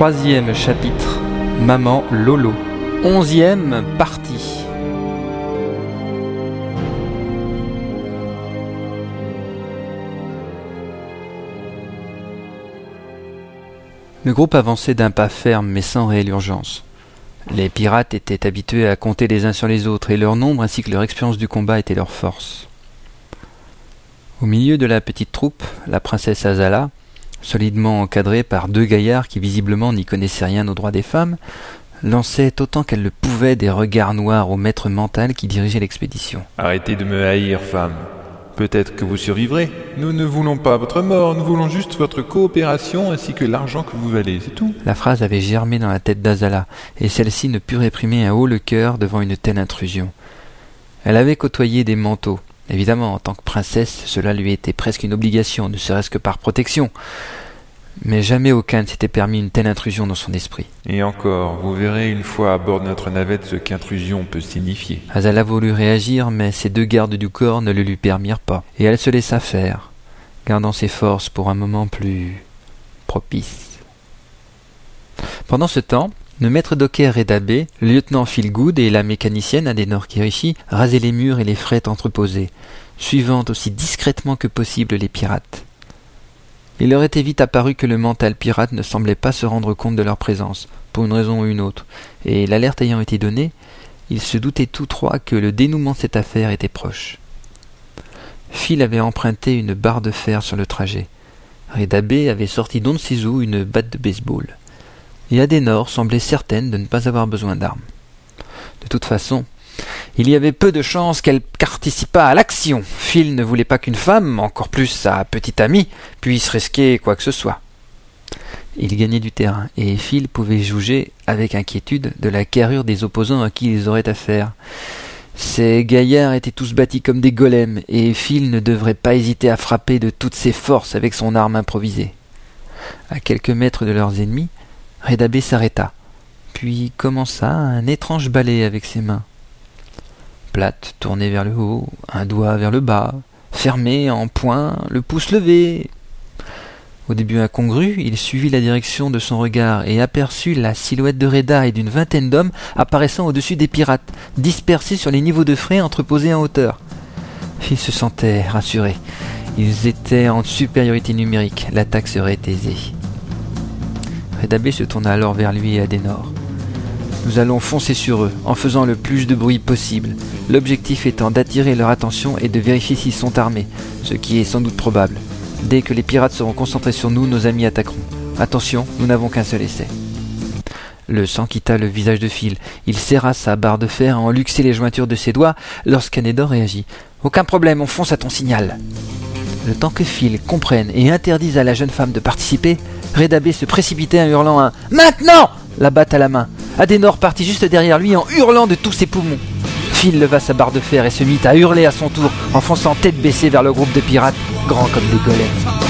Troisième chapitre, Maman Lolo. Onzième partie. Le groupe avançait d'un pas ferme mais sans réelle urgence. Les pirates étaient habitués à compter les uns sur les autres et leur nombre ainsi que leur expérience du combat étaient leur force. Au milieu de la petite troupe, la princesse Azala, solidement encadrée par deux gaillards qui visiblement n'y connaissaient rien aux droits des femmes, lançait autant qu'elle le pouvait des regards noirs au maître mental qui dirigeait l'expédition. Arrêtez de me haïr, femme. Peut-être que vous survivrez. Nous ne voulons pas votre mort, nous voulons juste votre coopération ainsi que l'argent que vous valez, c'est tout. La phrase avait germé dans la tête d'Azala, et celle-ci ne put réprimer un haut le cœur devant une telle intrusion. Elle avait côtoyé des manteaux. Évidemment, en tant que princesse, cela lui était presque une obligation, ne serait-ce que par protection. Mais jamais aucun ne s'était permis une telle intrusion dans son esprit. Et encore, vous verrez une fois à bord de notre navette ce qu'intrusion peut signifier. Azala voulut réagir, mais ses deux gardes du corps ne le lui permirent pas, et elle se laissa faire, gardant ses forces pour un moment plus propice. Pendant ce temps, le maître docker Redabé, le lieutenant Philgood et la mécanicienne Adenor Kirishi rasaient les murs et les frettes entreposées, suivant aussi discrètement que possible les pirates. Il leur était vite apparu que le mental pirate ne semblait pas se rendre compte de leur présence, pour une raison ou une autre, et l'alerte ayant été donnée, ils se doutaient tous trois que le dénouement de cette affaire était proche. Phil avait emprunté une barre de fer sur le trajet. Redabé avait sorti d'on de une batte de baseball. Et Adenor semblait certaine de ne pas avoir besoin d'armes. De toute façon, il y avait peu de chances qu'elle participât à l'action. Phil ne voulait pas qu'une femme, encore plus sa petite amie, puisse risquer quoi que ce soit. Il gagnait du terrain, et Phil pouvait juger avec inquiétude de la carrure des opposants à qui ils auraient affaire. Ces gaillards étaient tous bâtis comme des golems, et Phil ne devrait pas hésiter à frapper de toutes ses forces avec son arme improvisée. À quelques mètres de leurs ennemis, Redabé s'arrêta, puis commença un étrange balai avec ses mains plate, tournée vers le haut, un doigt vers le bas, fermée en point, le pouce levé. Au début incongru, il suivit la direction de son regard et aperçut la silhouette de Reda et d'une vingtaine d'hommes apparaissant au-dessus des pirates, dispersés sur les niveaux de frais entreposés en hauteur. Il se sentait rassuré. Ils étaient en supériorité numérique, l'attaque serait aisée. Redabé se tourna alors vers lui et Adenor. Nous allons foncer sur eux, en faisant le plus de bruit possible, l'objectif étant d'attirer leur attention et de vérifier s'ils sont armés, ce qui est sans doute probable. Dès que les pirates seront concentrés sur nous, nos amis attaqueront. Attention, nous n'avons qu'un seul essai. Le sang quitta le visage de Phil. Il serra sa barre de fer à en luxer les jointures de ses doigts lorsqu'Anedor réagit. Aucun problème, on fonce à ton signal. Le que Phil comprenne et interdise à la jeune femme de participer, Redabé se précipitait en hurlant un Maintenant la batte à la main. Adenor partit juste derrière lui en hurlant de tous ses poumons. Phil leva sa barre de fer et se mit à hurler à son tour en fonçant tête baissée vers le groupe de pirates, grands comme des golems.